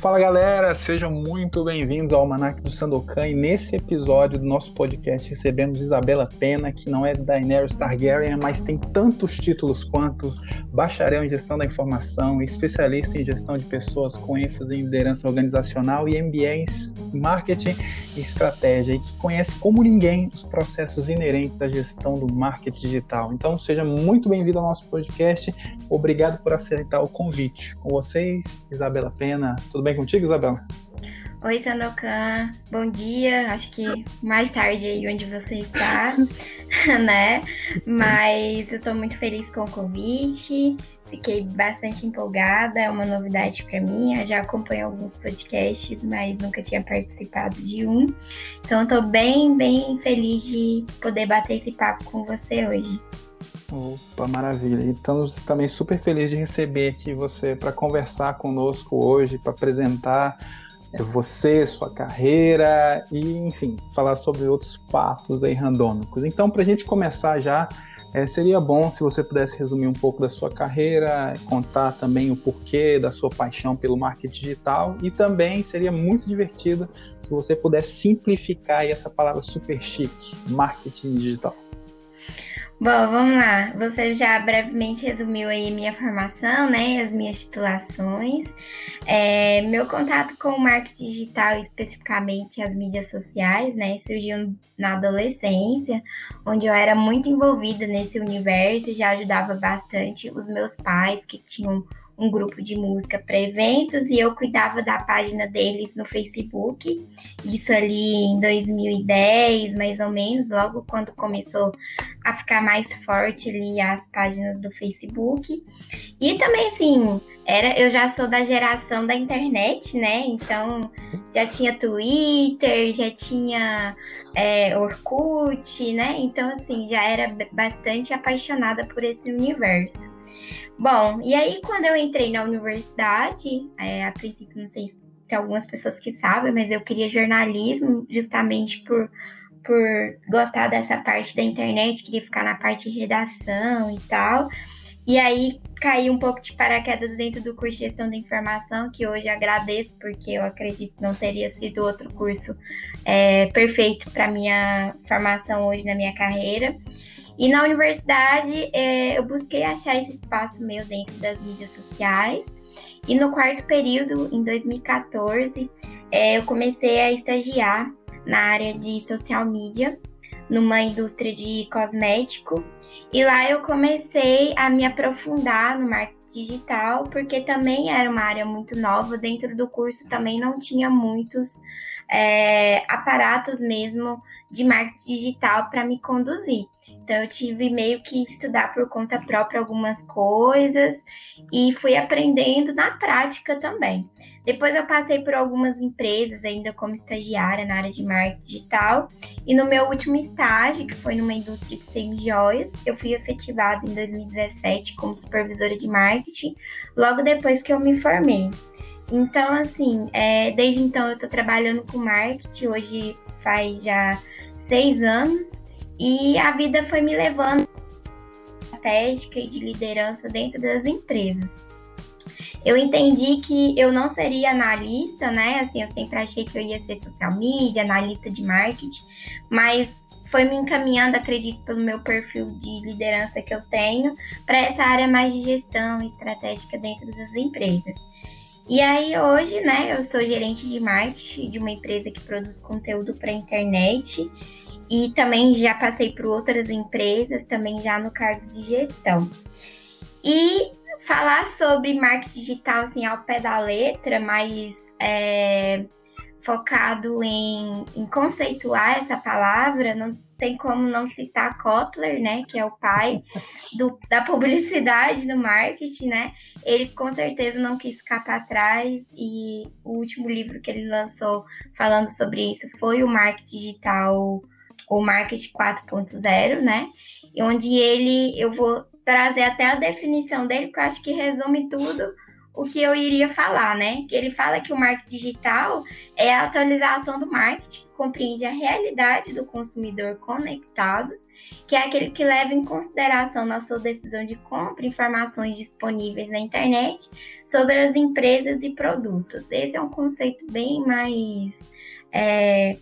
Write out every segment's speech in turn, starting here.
Fala galera, sejam muito bem-vindos ao Almanac do Sandokan e nesse episódio do nosso podcast recebemos Isabela Pena, que não é Daenerys Targaryen, mas tem tantos títulos quanto bacharel em gestão da informação, especialista em gestão de pessoas com ênfase em liderança organizacional e MBA em marketing e estratégia e que conhece como ninguém os processos inerentes à gestão do marketing digital. Então seja muito bem-vindo ao nosso podcast, obrigado por aceitar o convite. Com vocês, Isabela Pena, tudo bem contigo, Isabela? Oi, Sandokan. Bom dia. Acho que mais tarde aí onde você está, né? Mas eu estou muito feliz com o convite. Fiquei bastante empolgada, é uma novidade para mim. Eu já acompanho alguns podcasts, mas nunca tinha participado de um. Então, estou bem, bem feliz de poder bater esse papo com você hoje. Opa, maravilha. Estamos também super felizes de receber aqui você para conversar conosco hoje, para apresentar é, você, sua carreira e, enfim, falar sobre outros papos aí randômicos. Então, para a gente começar já, é, seria bom se você pudesse resumir um pouco da sua carreira, contar também o porquê da sua paixão pelo marketing digital e também seria muito divertido se você pudesse simplificar essa palavra super chique, marketing digital. Bom, vamos lá. Você já brevemente resumiu aí minha formação, né? As minhas titulações. É, meu contato com o marketing digital, especificamente as mídias sociais, né? Surgiu na adolescência, onde eu era muito envolvida nesse universo e já ajudava bastante os meus pais que tinham um grupo de música para eventos e eu cuidava da página deles no Facebook. Isso ali em 2010, mais ou menos, logo quando começou a ficar mais forte ali as páginas do Facebook. E também assim, era eu já sou da geração da internet, né? Então já tinha Twitter, já tinha é, Orkut, né? Então assim, já era bastante apaixonada por esse universo. Bom, e aí quando eu entrei na universidade, é, a princípio não sei se algumas pessoas que sabem, mas eu queria jornalismo justamente por, por gostar dessa parte da internet, queria ficar na parte de redação e tal. E aí caí um pouco de paraquedas dentro do curso de gestão da informação, que hoje agradeço, porque eu acredito que não teria sido outro curso é, perfeito para minha formação hoje na minha carreira. E na universidade é, eu busquei achar esse espaço meu dentro das mídias sociais. E no quarto período, em 2014, é, eu comecei a estagiar na área de social media, numa indústria de cosmético. E lá eu comecei a me aprofundar no marketing digital, porque também era uma área muito nova. Dentro do curso também não tinha muitos é, aparatos mesmo de marketing digital para me conduzir. Então eu tive meio que estudar por conta própria algumas coisas e fui aprendendo na prática também. Depois eu passei por algumas empresas ainda como estagiária na área de marketing digital e no meu último estágio, que foi numa indústria de semi-joias, eu fui efetivada em 2017 como supervisora de marketing, logo depois que eu me formei. Então, assim, é, desde então eu estou trabalhando com marketing, hoje faz já seis anos, e a vida foi me levando estratégica e de liderança dentro das empresas. Eu entendi que eu não seria analista, né? Assim, eu sempre achei que eu ia ser social media, analista de marketing, mas foi me encaminhando, acredito, pelo meu perfil de liderança que eu tenho, para essa área mais de gestão estratégica dentro das empresas. E aí hoje, né, eu sou gerente de marketing de uma empresa que produz conteúdo para internet e também já passei por outras empresas, também já no cargo de gestão. E falar sobre marketing digital assim ao pé da letra, mas é, focado em, em conceituar essa palavra, não tem como não citar Kotler, né, que é o pai do, da publicidade no marketing, né? Ele com certeza não quis ficar para trás e o último livro que ele lançou falando sobre isso foi o Marketing Digital, o Marketing 4.0, né? E onde ele, eu vou trazer até a definição dele, porque eu acho que resume tudo o que eu iria falar, né? Ele fala que o marketing digital é a atualização do marketing, que compreende a realidade do consumidor conectado que é aquele que leva em consideração na sua decisão de compra informações disponíveis na internet sobre as empresas e produtos. Esse é um conceito bem mais é,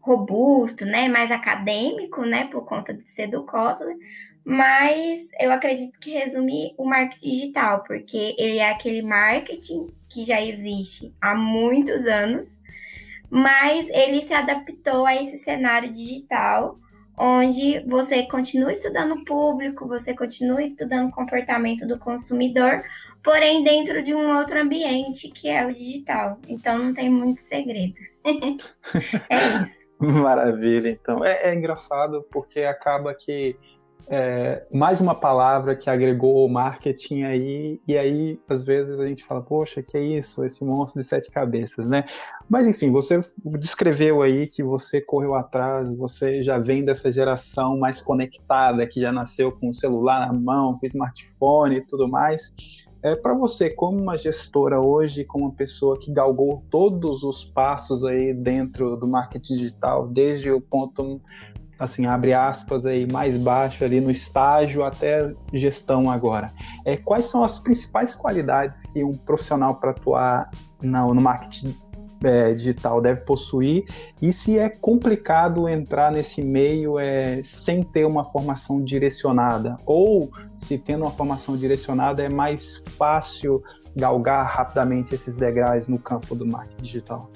robusto, né, mais acadêmico, né, por conta de ser do Kotler, mas eu acredito que resume o marketing digital, porque ele é aquele marketing que já existe há muitos anos, mas ele se adaptou a esse cenário digital, onde você continua estudando o público, você continua estudando o comportamento do consumidor, porém dentro de um outro ambiente que é o digital. Então não tem muito segredo. é isso. Maravilha, então. É, é engraçado porque acaba que é, mais uma palavra que agregou o marketing aí, e aí às vezes a gente fala, poxa, que é isso, esse monstro de sete cabeças, né? Mas enfim, você descreveu aí que você correu atrás, você já vem dessa geração mais conectada, que já nasceu com o celular na mão, com smartphone e tudo mais. É, para você, como uma gestora hoje, como uma pessoa que galgou todos os passos aí dentro do marketing digital, desde o ponto assim, abre aspas aí, mais baixo ali no estágio até gestão agora. É, quais são as principais qualidades que um profissional para atuar no, no marketing é, digital deve possuir e se é complicado entrar nesse meio é, sem ter uma formação direcionada ou se tendo uma formação direcionada é mais fácil galgar rapidamente esses degraus no campo do marketing digital?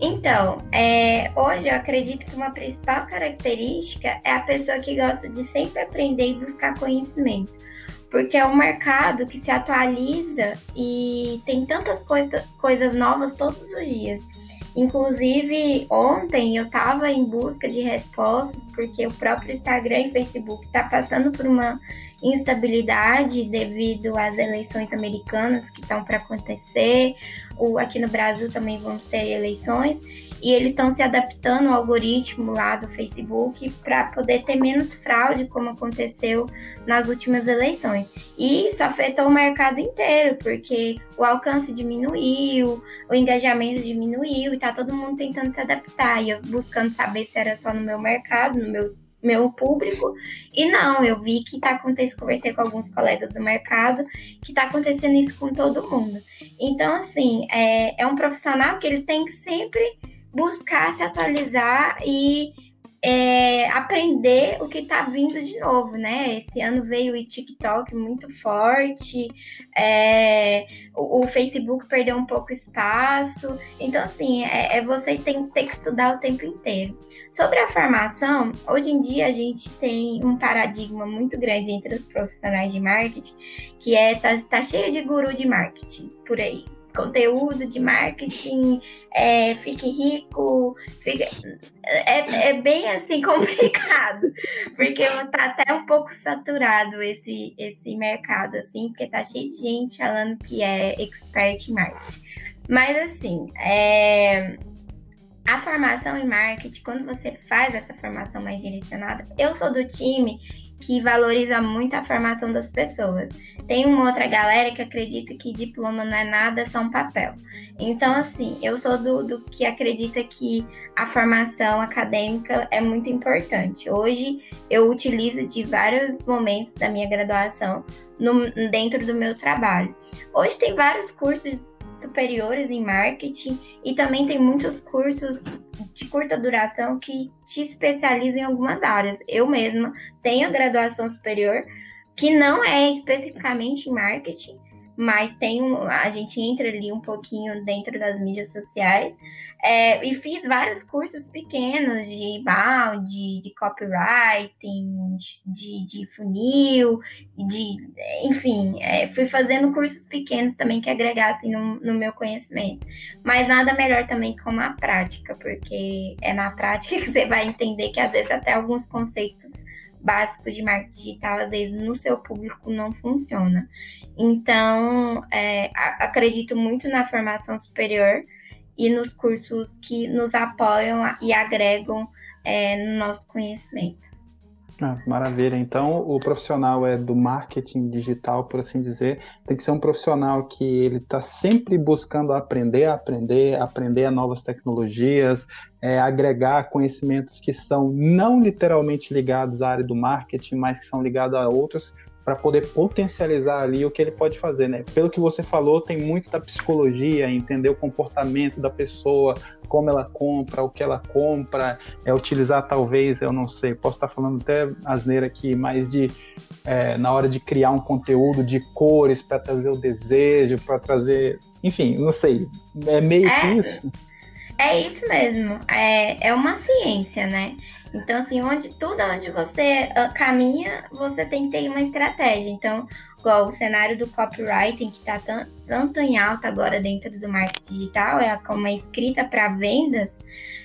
Então, é, hoje eu acredito que uma principal característica é a pessoa que gosta de sempre aprender e buscar conhecimento. Porque é um mercado que se atualiza e tem tantas coisa, coisas novas todos os dias. Inclusive, ontem eu estava em busca de respostas, porque o próprio Instagram e Facebook está passando por uma instabilidade devido às eleições americanas que estão para acontecer. O, aqui no Brasil também vamos ter eleições. E eles estão se adaptando ao algoritmo lá do Facebook para poder ter menos fraude, como aconteceu nas últimas eleições. E isso afetou o mercado inteiro, porque o alcance diminuiu, o engajamento diminuiu e tá todo mundo tentando se adaptar. E eu buscando saber se era só no meu mercado, no meu meu público. E não, eu vi que está acontecendo, conversei com alguns colegas do mercado, que está acontecendo isso com todo mundo. Então, assim, é, é um profissional que ele tem que sempre buscar se atualizar e é, aprender o que está vindo de novo, né? Esse ano veio o TikTok muito forte, é, o, o, Facebook perdeu um pouco espaço. Então, assim, é, é você tem ter que estudar o tempo inteiro. Sobre a formação, hoje em dia a gente tem um paradigma muito grande entre os profissionais de marketing, que é tá, tá cheio de guru de marketing por aí conteúdo de marketing, é, fique rico, fique... É, é bem assim complicado, porque tá até um pouco saturado esse, esse mercado, assim, porque tá cheio de gente falando que é expert em marketing. Mas assim, é... a formação em marketing, quando você faz essa formação mais direcionada, eu sou do time que valoriza muito a formação das pessoas. Tem uma outra galera que acredita que diploma não é nada, é só um papel. Então, assim, eu sou do, do que acredita que a formação acadêmica é muito importante. Hoje, eu utilizo de vários momentos da minha graduação no, dentro do meu trabalho. Hoje, tem vários cursos superiores em marketing e também tem muitos cursos de curta duração que te especializam em algumas áreas. Eu mesma tenho graduação superior que não é especificamente marketing, mas tem um, a gente entra ali um pouquinho dentro das mídias sociais é, e fiz vários cursos pequenos de inbound, de, copywriting, de, de funil, de enfim, é, fui fazendo cursos pequenos também que agregassem no, no meu conhecimento. Mas nada melhor também que uma prática, porque é na prática que você vai entender que às vezes até alguns conceitos básicos de marketing digital, às vezes no seu público não funciona. Então, é, acredito muito na formação superior e nos cursos que nos apoiam e agregam é, no nosso conhecimento. Ah, maravilha. Então, o profissional é do marketing digital, por assim dizer, tem que ser um profissional que ele está sempre buscando aprender, aprender, aprender a novas tecnologias, é, agregar conhecimentos que são não literalmente ligados à área do marketing, mas que são ligados a outros para poder potencializar ali o que ele pode fazer, né? Pelo que você falou, tem muito da psicologia, entender o comportamento da pessoa, como ela compra, o que ela compra, é utilizar talvez, eu não sei, posso estar falando até asneira aqui, mas de é, na hora de criar um conteúdo de cores para trazer o desejo, para trazer, enfim, não sei, é meio é, que isso. É isso mesmo, é, é uma ciência, né? Então, assim, onde tudo onde você uh, caminha, você tem que ter uma estratégia. Então, igual o cenário do copywriting, que está tanto em alta agora dentro do marketing digital, é como a escrita para vendas,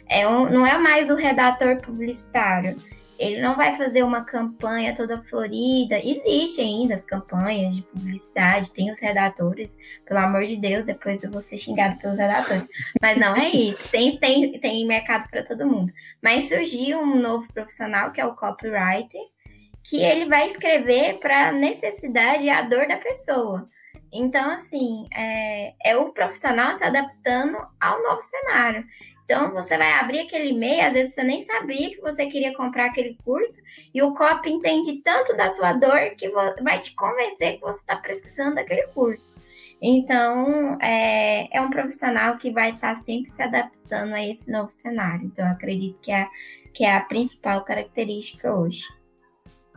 é um, não é mais o redator publicitário. Ele não vai fazer uma campanha toda florida. Existe ainda as campanhas de publicidade, tem os redatores, pelo amor de Deus, depois eu vou ser xingado pelos redatores. Mas não é isso. Tem, tem, tem mercado para todo mundo. Mas surgiu um novo profissional, que é o copywriter, que ele vai escrever para a necessidade e a dor da pessoa. Então, assim, é, é o profissional se adaptando ao novo cenário. Então, você vai abrir aquele e-mail, às vezes você nem sabia que você queria comprar aquele curso, e o copy entende tanto da sua dor que vai te convencer que você está precisando daquele curso. Então, é, é, um profissional que vai estar tá sempre se adaptando a esse novo cenário. Então, acredito que é, que é a principal característica hoje.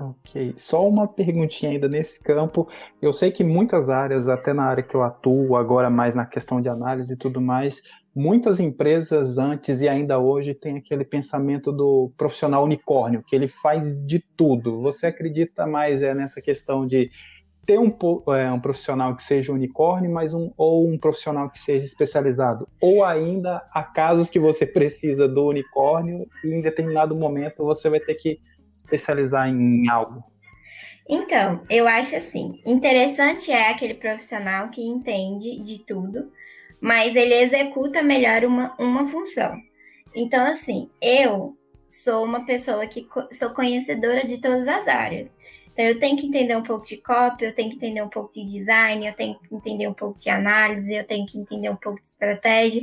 Ok, só uma perguntinha ainda nesse campo. Eu sei que muitas áreas, até na área que eu atuo, agora mais na questão de análise e tudo mais, muitas empresas antes e ainda hoje têm aquele pensamento do profissional unicórnio, que ele faz de tudo. Você acredita mais é, nessa questão de ter um, é, um profissional que seja unicórnio, mas um, ou um profissional que seja especializado? Ou ainda há casos que você precisa do unicórnio e em determinado momento você vai ter que especializar em algo? Então, eu acho assim, interessante é aquele profissional que entende de tudo, mas ele executa melhor uma, uma função. Então, assim, eu sou uma pessoa que co sou conhecedora de todas as áreas. Então, eu tenho que entender um pouco de copy, eu tenho que entender um pouco de design, eu tenho que entender um pouco de análise, eu tenho que entender um pouco de estratégia.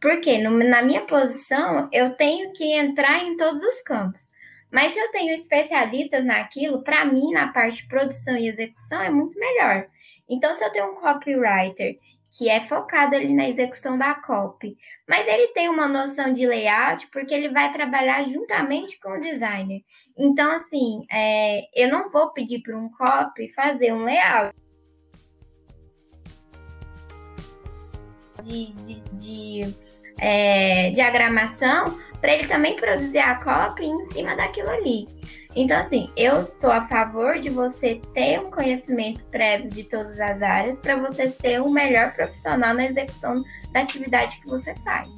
Porque na minha posição, eu tenho que entrar em todos os campos. Mas se eu tenho especialistas naquilo, para mim, na parte de produção e execução, é muito melhor. Então, se eu tenho um copywriter que é focado ali na execução da copy. Mas ele tem uma noção de layout porque ele vai trabalhar juntamente com o designer. Então, assim, é, eu não vou pedir para um copy fazer um layout. De, de, de é, diagramação para ele também produzir a copy em cima daquilo ali. Então, assim, eu sou a favor de você ter um conhecimento prévio de todas as áreas para você ser o melhor profissional na execução da atividade que você faz.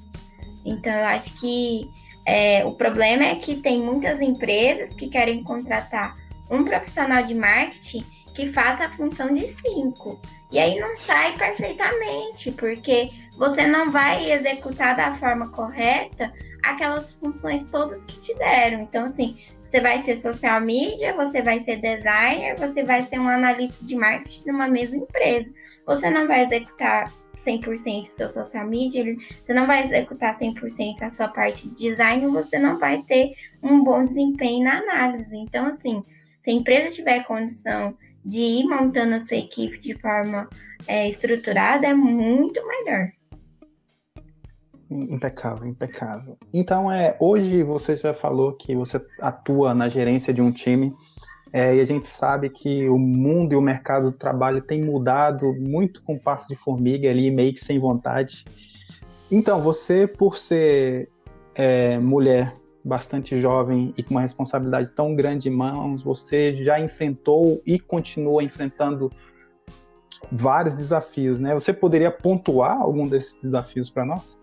Então, eu acho que é, o problema é que tem muitas empresas que querem contratar um profissional de marketing que faça a função de cinco. E aí não sai perfeitamente, porque você não vai executar da forma correta aquelas funções todas que te deram. Então, assim, você vai ser social media, você vai ser designer, você vai ser um analista de marketing numa mesma empresa. Você não vai executar 100% o seu social media, você não vai executar 100% a sua parte de design, você não vai ter um bom desempenho na análise. Então, assim, se a empresa tiver condição de ir montando a sua equipe de forma é, estruturada, é muito melhor. Impecável, impecável. Então, é, hoje você já falou que você atua na gerência de um time, é, e a gente sabe que o mundo e o mercado do trabalho tem mudado muito com passo de formiga ali, meio que sem vontade. Então, você, por ser é, mulher bastante jovem e com uma responsabilidade tão grande em mãos, você já enfrentou e continua enfrentando vários desafios, né? Você poderia pontuar algum desses desafios para nós?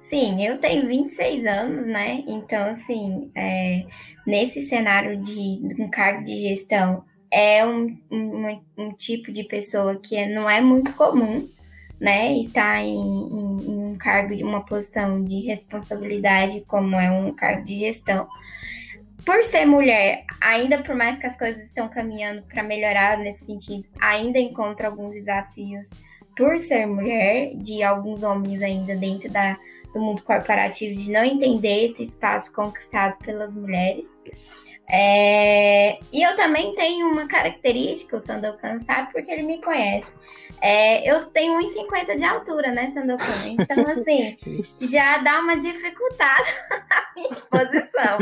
Sim, eu tenho 26 anos, né? Então, assim, é, nesse cenário de um cargo de gestão, é um, um, um tipo de pessoa que não é muito comum, né? Estar em, em, em um cargo de uma posição de responsabilidade, como é um cargo de gestão. Por ser mulher, ainda por mais que as coisas estão caminhando para melhorar nesse sentido, ainda encontro alguns desafios por ser mulher, de alguns homens ainda dentro da, do mundo corporativo, de não entender esse espaço conquistado pelas mulheres. É, e eu também tenho uma característica, o Sandokan sabe, porque ele me conhece. É, eu tenho 1,50 de altura, né, Sandokan? Então, assim, já dá uma dificultada na minha exposição.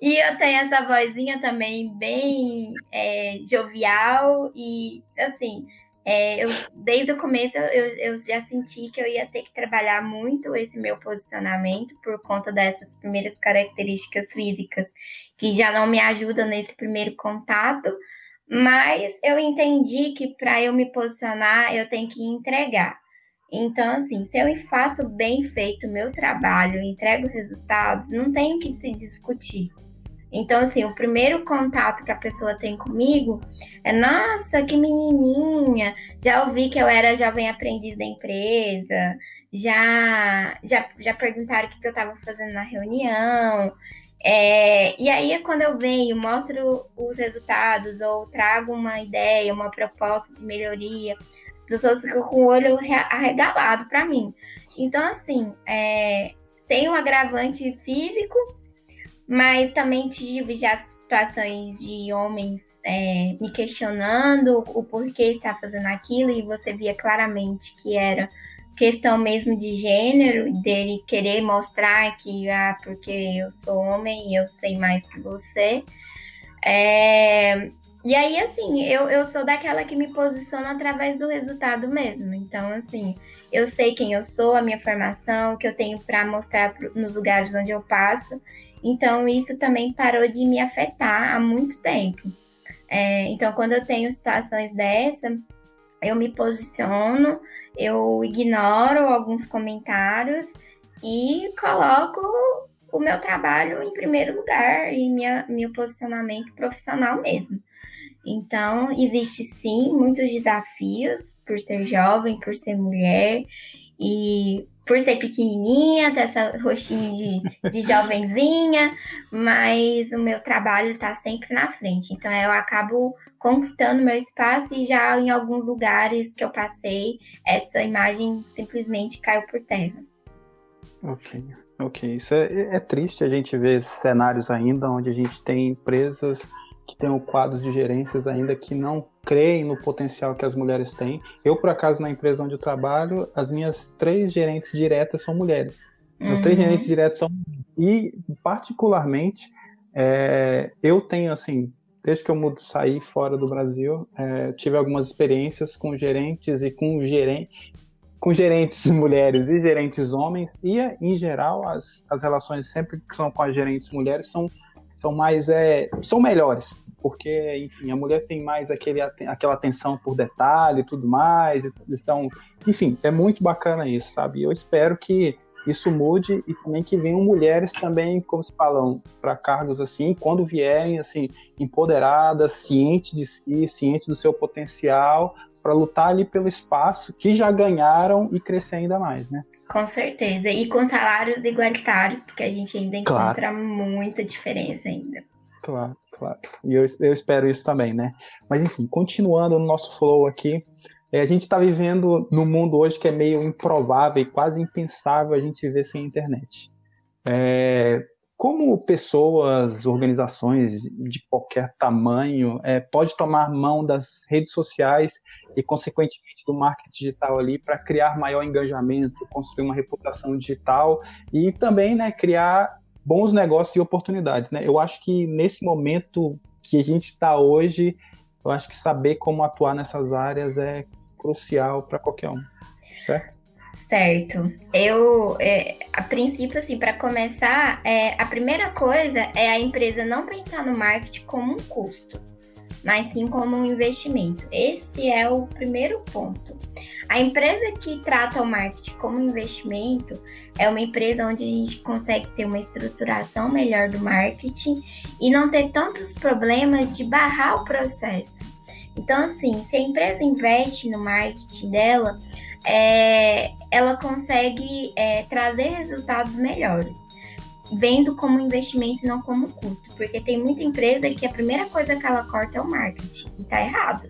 E eu tenho essa vozinha também bem é, jovial e, assim, é, eu, desde o começo eu, eu já senti que eu ia ter que trabalhar muito esse meu posicionamento por conta dessas primeiras características físicas que já não me ajudam nesse primeiro contato, mas eu entendi que para eu me posicionar eu tenho que entregar. Então, assim, se eu faço bem feito o meu trabalho, entrego resultados, não tem que se discutir. Então, assim, o primeiro contato que a pessoa tem comigo é: nossa, que menininha! Já ouvi que eu era jovem aprendiz da empresa, já, já, já perguntaram o que, eu estava fazendo na reunião. É, e aí, quando eu venho, mostro os resultados ou trago uma ideia, uma proposta de melhoria, as pessoas ficam com o olho arregalado para mim. Então, assim, é, tem um agravante físico mas também tive já situações de homens é, me questionando o porquê está fazendo aquilo e você via claramente que era questão mesmo de gênero, dele querer mostrar que, ah, porque eu sou homem e eu sei mais que você. É, e aí, assim, eu, eu sou daquela que me posiciona através do resultado mesmo. Então, assim, eu sei quem eu sou, a minha formação, o que eu tenho para mostrar nos lugares onde eu passo. Então, isso também parou de me afetar há muito tempo. É, então, quando eu tenho situações dessa, eu me posiciono, eu ignoro alguns comentários e coloco o meu trabalho em primeiro lugar e minha, meu posicionamento profissional mesmo. Então, existe sim muitos desafios por ser jovem, por ser mulher e por ser pequenininha, ter essa rostinho de, de jovenzinha, mas o meu trabalho está sempre na frente. Então eu acabo conquistando meu espaço e já em alguns lugares que eu passei, essa imagem simplesmente caiu por terra. Ok, ok. Isso é, é triste a gente ver cenários ainda onde a gente tem empresas que tenham quadros de gerências ainda que não creem no potencial que as mulheres têm. Eu, por acaso, na empresa onde eu trabalho, as minhas três gerentes diretas são mulheres. Uhum. três gerentes diretas são e particularmente é, eu tenho assim desde que eu mudo saí fora do Brasil é, tive algumas experiências com gerentes e com gerente com gerentes mulheres e gerentes homens e em geral as, as relações sempre que são com as gerentes mulheres são são mais é, são melhores porque enfim a mulher tem mais aquele aquela atenção por detalhe e tudo mais então enfim é muito bacana isso sabe? Eu espero que isso mude e também que venham mulheres também como se falam para cargos assim quando vierem assim empoderadas cientes de si cientes do seu potencial para lutar ali pelo espaço que já ganharam e crescer ainda mais né com certeza. E com salários igualitários, porque a gente ainda encontra claro. muita diferença ainda. Claro, claro. E eu, eu espero isso também, né? Mas enfim, continuando no nosso flow aqui, é, a gente está vivendo num mundo hoje que é meio improvável e quase impensável a gente viver sem internet. É, como pessoas, organizações de qualquer tamanho, é, pode tomar mão das redes sociais e, consequentemente, do marketing digital ali para criar maior engajamento, construir uma reputação digital e também né, criar bons negócios e oportunidades. Né? Eu acho que nesse momento que a gente está hoje, eu acho que saber como atuar nessas áreas é crucial para qualquer um, certo? Certo. Eu, é, a princípio, assim, para começar, é, a primeira coisa é a empresa não pensar no marketing como um custo, mas sim como um investimento. Esse é o primeiro ponto. A empresa que trata o marketing como investimento é uma empresa onde a gente consegue ter uma estruturação melhor do marketing e não ter tantos problemas de barrar o processo. Então, assim, se a empresa investe no marketing dela, é, ela consegue é, trazer resultados melhores. Vendo como investimento e não como custo. Porque tem muita empresa que a primeira coisa que ela corta é o marketing. E tá errado.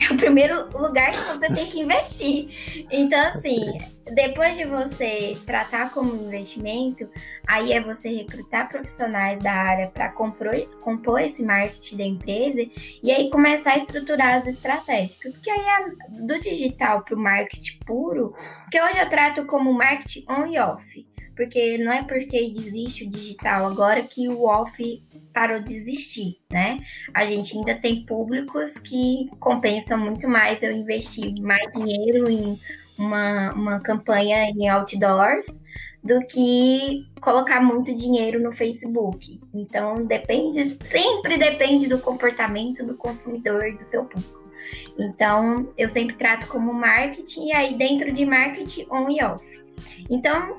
É o primeiro lugar que você tem que investir. Então, assim, depois de você tratar como investimento, aí é você recrutar profissionais da área para compor, esse marketing da empresa e aí começar a estruturar as estratégicas. Que aí é do digital para o marketing puro, que hoje eu trato como marketing on e off porque não é porque existe o digital agora que o off parou de existir, né? A gente ainda tem públicos que compensam muito mais eu investir mais dinheiro em uma, uma campanha em outdoors do que colocar muito dinheiro no Facebook. Então depende, sempre depende do comportamento do consumidor do seu público. Então eu sempre trato como marketing e aí dentro de marketing on e off. Então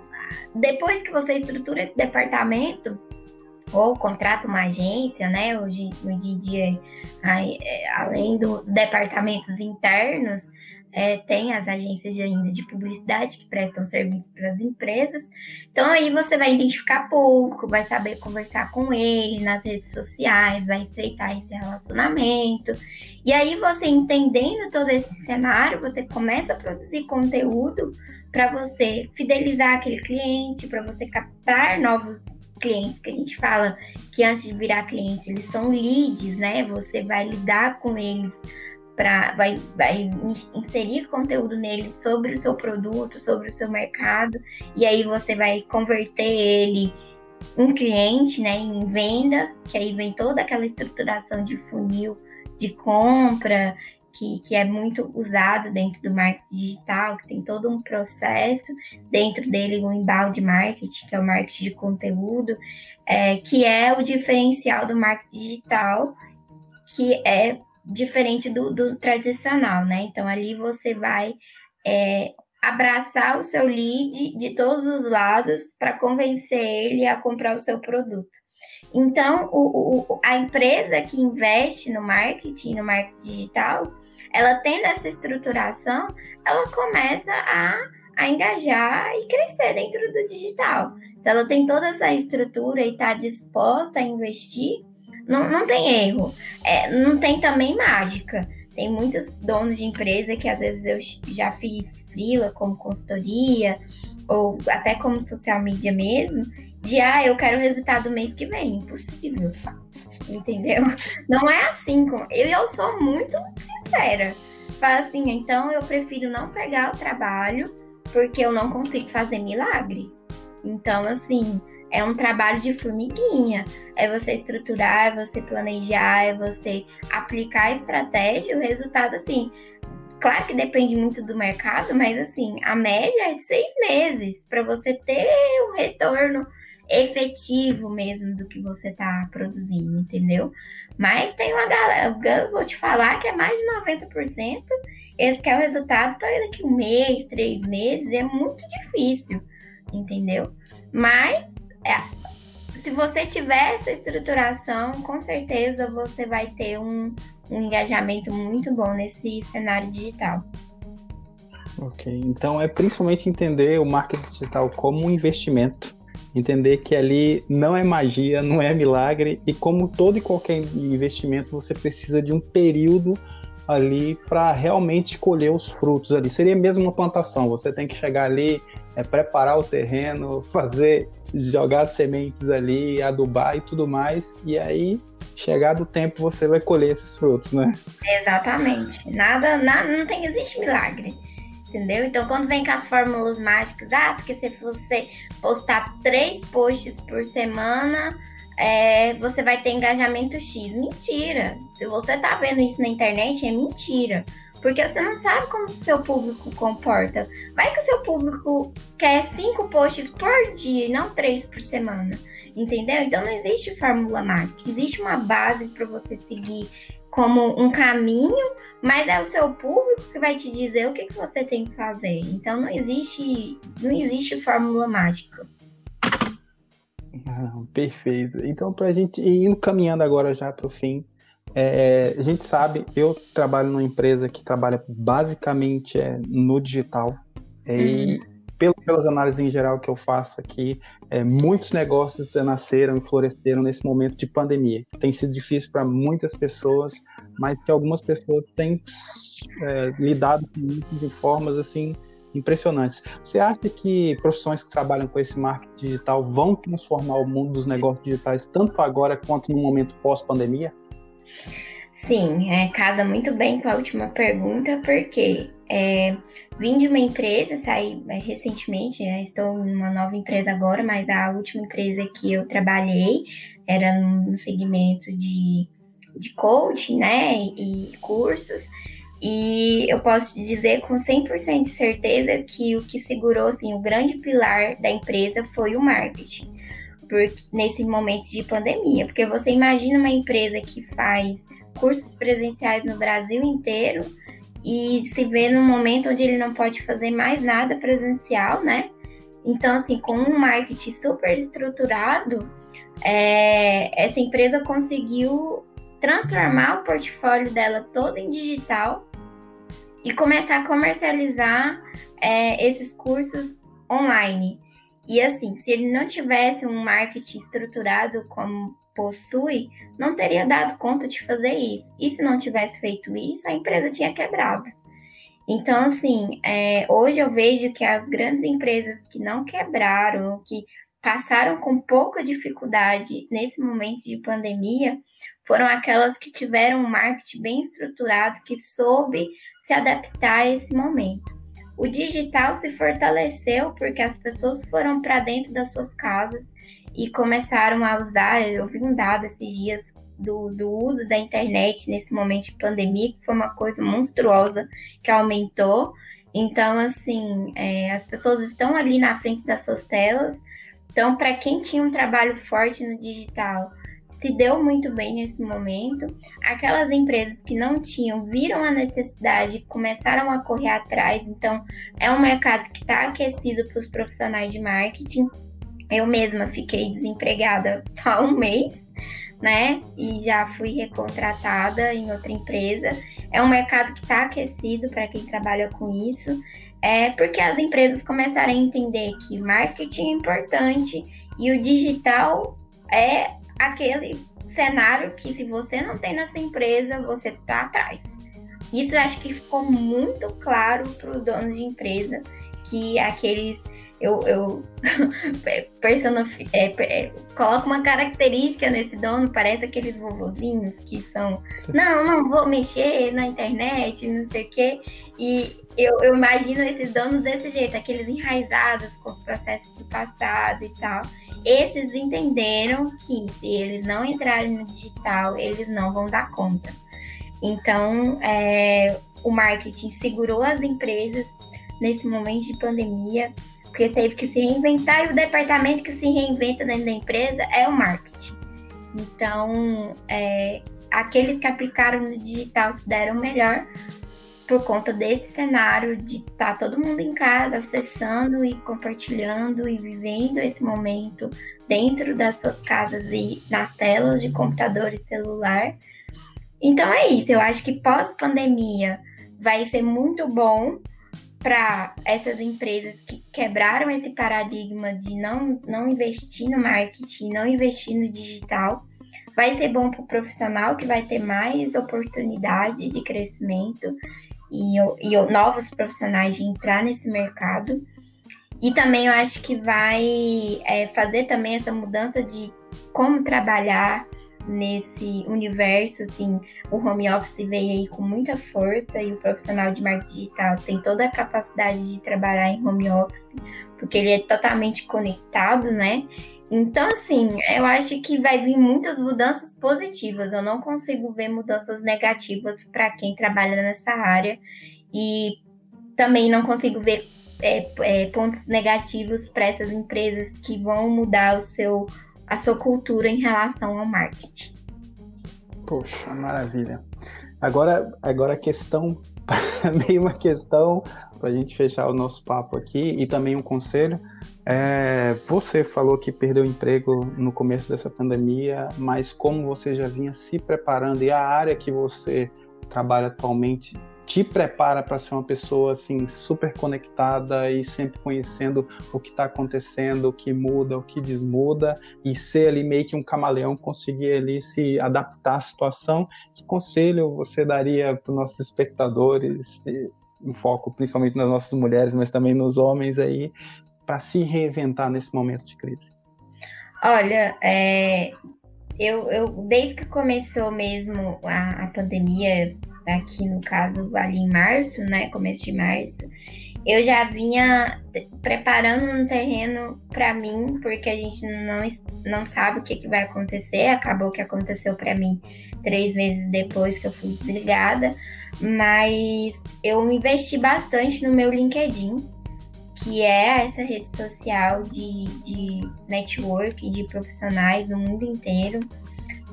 depois que você estrutura esse departamento, ou contrata uma agência, né? Hoje, hoje em dia, é, além dos departamentos internos, é, tem as agências ainda de publicidade que prestam serviço para as empresas. Então aí você vai identificar pouco, vai saber conversar com ele nas redes sociais, vai estreitar esse relacionamento. E aí você entendendo todo esse cenário, você começa a produzir conteúdo para você fidelizar aquele cliente, para você captar novos clientes que a gente fala que antes de virar cliente eles são leads, né? Você vai lidar com eles para vai, vai inserir conteúdo neles sobre o seu produto, sobre o seu mercado, e aí você vai converter ele em cliente, né, em venda, que aí vem toda aquela estruturação de funil de compra, que, que é muito usado dentro do marketing digital, que tem todo um processo, dentro dele um embalde marketing, que é o marketing de conteúdo, é, que é o diferencial do marketing digital, que é diferente do, do tradicional, né? Então ali você vai é, abraçar o seu lead de todos os lados para convencer ele a comprar o seu produto. Então, o, o, a empresa que investe no marketing, no marketing digital, ela tendo essa estruturação, ela começa a, a engajar e crescer dentro do digital. Se ela tem toda essa estrutura e está disposta a investir, não, não tem erro. É, não tem também mágica. Tem muitos donos de empresa que às vezes eu já fiz frila como consultoria ou até como social media mesmo, de ah, eu quero o resultado mês que vem. Impossível. Entendeu? Não é assim. Com... Eu, eu sou muito sincera. Fala assim, então eu prefiro não pegar o trabalho porque eu não consigo fazer milagre. Então, assim, é um trabalho de formiguinha. É você estruturar, é você planejar, é você aplicar a estratégia. O resultado, assim, claro que depende muito do mercado, mas, assim, a média é de seis meses para você ter o retorno efetivo mesmo do que você está produzindo, entendeu? Mas tem uma galera, eu vou te falar que é mais de 90%. Esse que é o resultado para daqui um mês, três meses, é muito difícil entendeu? Mas é, se você tiver essa estruturação, com certeza você vai ter um, um engajamento muito bom nesse cenário digital. Ok, então é principalmente entender o marketing digital como um investimento, entender que ali não é magia, não é milagre e como todo e qualquer investimento você precisa de um período ali para realmente colher os frutos ali. Seria mesmo uma plantação, você tem que chegar ali, é, preparar o terreno, fazer, jogar sementes ali, adubar e tudo mais, e aí chegado o tempo você vai colher esses frutos, né? Exatamente. Nada, nada não tem existe milagre. Entendeu? Então, quando vem com as fórmulas mágicas, ah, porque se você postar três posts por semana, é, você vai ter engajamento X. Mentira. Se você tá vendo isso na internet, é mentira. Porque você não sabe como o seu público comporta. Vai que o seu público quer cinco posts por dia e não três por semana. Entendeu? Então não existe fórmula mágica. Existe uma base para você seguir como um caminho, mas é o seu público que vai te dizer o que, que você tem que fazer. Então não existe, não existe fórmula mágica. Ah, perfeito. Então, para a gente ir caminhando agora já para o fim, é, a gente sabe, eu trabalho numa empresa que trabalha basicamente é, no digital. É, uhum. E pelo, pelas análises em geral que eu faço aqui, é, muitos negócios nasceram e floresceram nesse momento de pandemia. Tem sido difícil para muitas pessoas, mas que algumas pessoas têm é, lidado com isso de formas assim impressionantes. Você acha que profissões que trabalham com esse marketing digital vão transformar o mundo dos negócios digitais tanto agora quanto no momento pós-pandemia? Sim, é, casa muito bem com a última pergunta, porque é, vim de uma empresa, saí é, recentemente, né, estou numa nova empresa agora, mas a última empresa que eu trabalhei era no segmento de, de coaching, né, e, cursos, e eu posso dizer com 100% de certeza que o que segurou, assim, o grande pilar da empresa foi o marketing, porque, nesse momento de pandemia, porque você imagina uma empresa que faz cursos presenciais no Brasil inteiro e se vê num momento onde ele não pode fazer mais nada presencial, né? Então, assim, com um marketing super estruturado, é, essa empresa conseguiu transformar o portfólio dela todo em digital e começar a comercializar é, esses cursos online. E assim, se ele não tivesse um marketing estruturado como possui, não teria dado conta de fazer isso. E se não tivesse feito isso, a empresa tinha quebrado. Então, assim, é, hoje eu vejo que as grandes empresas que não quebraram, que passaram com pouca dificuldade nesse momento de pandemia, foram aquelas que tiveram um marketing bem estruturado, que soube se adaptar a esse momento. O digital se fortaleceu porque as pessoas foram para dentro das suas casas e começaram a usar. Eu vi um dado esses dias do, do uso da internet nesse momento de pandemia, que foi uma coisa monstruosa que aumentou. Então, assim, é, as pessoas estão ali na frente das suas telas. Então, para quem tinha um trabalho forte no digital, se deu muito bem nesse momento. Aquelas empresas que não tinham viram a necessidade, começaram a correr atrás. Então, é um mercado que está aquecido para os profissionais de marketing. Eu mesma fiquei desempregada só um mês, né? E já fui recontratada em outra empresa. É um mercado que está aquecido para quem trabalha com isso. É porque as empresas começaram a entender que marketing é importante e o digital é aquele cenário que se você não tem na sua empresa, você tá atrás. Isso acho que ficou muito claro para os donos de empresa que aqueles eu, eu é, é, coloco uma característica nesse dono, parece aqueles vovozinhos que são, Sim. não, não vou mexer na internet, não sei o quê. E eu, eu imagino esses donos desse jeito, aqueles enraizados com os processos do passado e tal. Esses entenderam que se eles não entrarem no digital, eles não vão dar conta. Então, é, o marketing segurou as empresas nesse momento de pandemia porque teve que se reinventar e o departamento que se reinventa dentro da empresa é o marketing. Então, é, aqueles que aplicaram no digital se deram melhor por conta desse cenário de estar tá todo mundo em casa, acessando e compartilhando e vivendo esse momento dentro das suas casas e nas telas de computador e celular. Então é isso, eu acho que pós-pandemia vai ser muito bom para essas empresas que quebraram esse paradigma de não, não investir no marketing, não investir no digital. Vai ser bom para o profissional que vai ter mais oportunidade de crescimento e, e novos profissionais de entrar nesse mercado. E também eu acho que vai é, fazer também essa mudança de como trabalhar nesse universo, assim, o home office veio aí com muita força e o profissional de marketing digital tem toda a capacidade de trabalhar em home office, porque ele é totalmente conectado, né? Então, assim, eu acho que vai vir muitas mudanças positivas. Eu não consigo ver mudanças negativas para quem trabalha nessa área. E também não consigo ver é, é, pontos negativos para essas empresas que vão mudar o seu a sua cultura em relação ao marketing. Poxa, maravilha. Agora, agora a questão, meio uma questão para a gente fechar o nosso papo aqui e também um conselho. É, você falou que perdeu emprego no começo dessa pandemia, mas como você já vinha se preparando e a área que você trabalha atualmente te prepara para ser uma pessoa assim super conectada e sempre conhecendo o que está acontecendo, o que muda, o que desmuda e ser ali meio que um camaleão, conseguir ali se adaptar à situação. Que conselho você daria para os nossos espectadores, em foco principalmente nas nossas mulheres, mas também nos homens aí, para se reinventar nesse momento de crise? Olha, é, eu, eu desde que começou mesmo a, a pandemia, aqui no caso ali em março, né, começo de março, eu já vinha preparando um terreno para mim, porque a gente não, não sabe o que, que vai acontecer. Acabou que aconteceu para mim três meses depois que eu fui desligada, mas eu investi bastante no meu LinkedIn, que é essa rede social de, de network de profissionais do mundo inteiro.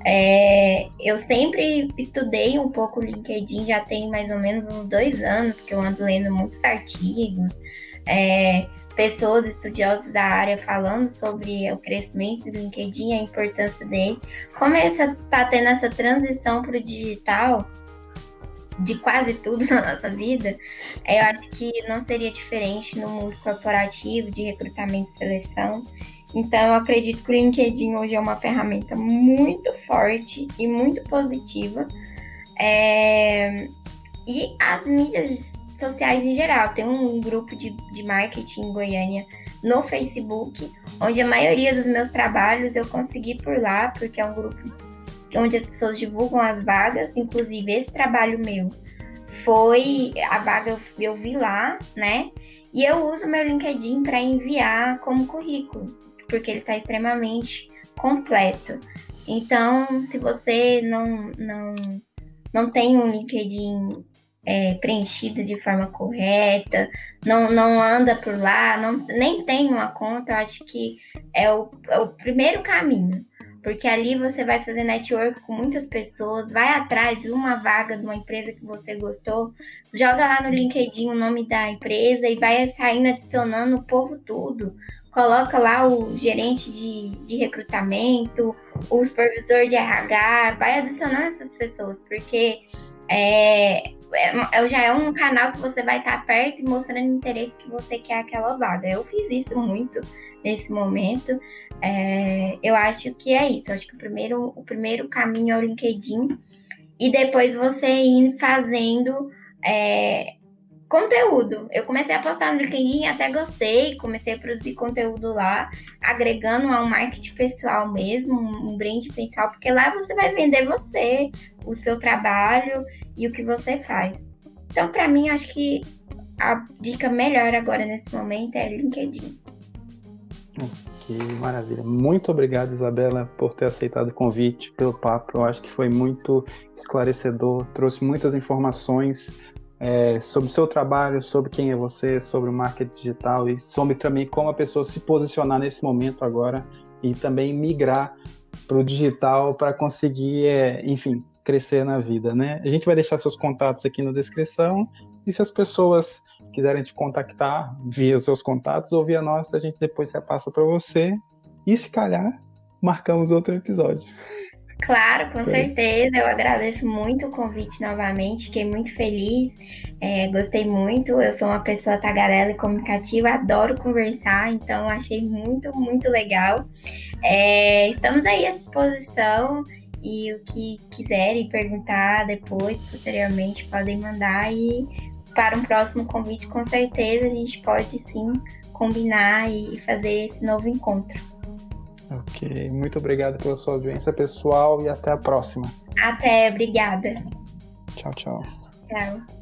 É, eu sempre estudei um pouco o LinkedIn, já tem mais ou menos uns dois anos que eu ando lendo muitos artigos, é, pessoas estudiosas da área falando sobre o crescimento do LinkedIn, a importância dele. Como está tendo essa transição para o digital de quase tudo na nossa vida, eu acho que não seria diferente no mundo corporativo de recrutamento e seleção. Então, eu acredito que o LinkedIn hoje é uma ferramenta muito forte e muito positiva. É... E as mídias sociais em geral. Tem um grupo de, de marketing em Goiânia no Facebook, onde a maioria dos meus trabalhos eu consegui por lá, porque é um grupo onde as pessoas divulgam as vagas. Inclusive, esse trabalho meu foi a vaga eu, eu vi lá, né? E eu uso meu LinkedIn para enviar como currículo porque ele está extremamente completo. Então, se você não, não, não tem um LinkedIn é, preenchido de forma correta, não, não anda por lá, não, nem tem uma conta, eu acho que é o, é o primeiro caminho. Porque ali você vai fazer network com muitas pessoas, vai atrás de uma vaga de uma empresa que você gostou, joga lá no LinkedIn o nome da empresa e vai saindo adicionando o povo tudo coloca lá o gerente de, de recrutamento, o supervisor de RH, vai adicionar essas pessoas, porque é, é, é, já é um canal que você vai estar perto e mostrando o interesse que você quer aquela vaga. Eu fiz isso muito nesse momento. É, eu acho que é isso. Eu acho que o primeiro, o primeiro caminho é o LinkedIn e depois você ir fazendo é, Conteúdo. Eu comecei a postar no LinkedIn, até gostei, comecei a produzir conteúdo lá, agregando ao marketing pessoal mesmo, um brand pessoal, porque lá você vai vender você, o seu trabalho e o que você faz. Então, para mim, acho que a dica melhor agora nesse momento é LinkedIn. Ok, maravilha. Muito obrigado, Isabela, por ter aceitado o convite, pelo papo. Eu acho que foi muito esclarecedor, trouxe muitas informações é, sobre o seu trabalho, sobre quem é você, sobre o marketing digital e sobre também como a pessoa se posicionar nesse momento agora e também migrar para o digital para conseguir, é, enfim, crescer na vida, né? A gente vai deixar seus contatos aqui na descrição e se as pessoas quiserem te contactar via seus contatos ou via nós, a gente depois repassa para você e se calhar marcamos outro episódio. Claro, com certeza. Eu agradeço muito o convite novamente. Fiquei muito feliz. É, gostei muito. Eu sou uma pessoa tagarela e comunicativa, adoro conversar, então achei muito, muito legal. É, estamos aí à disposição e o que quiserem perguntar depois, posteriormente, podem mandar e para um próximo convite, com certeza a gente pode sim combinar e fazer esse novo encontro. Ok, muito obrigado pela sua audiência, pessoal, e até a próxima. Até, obrigada. Tchau, tchau. Tchau.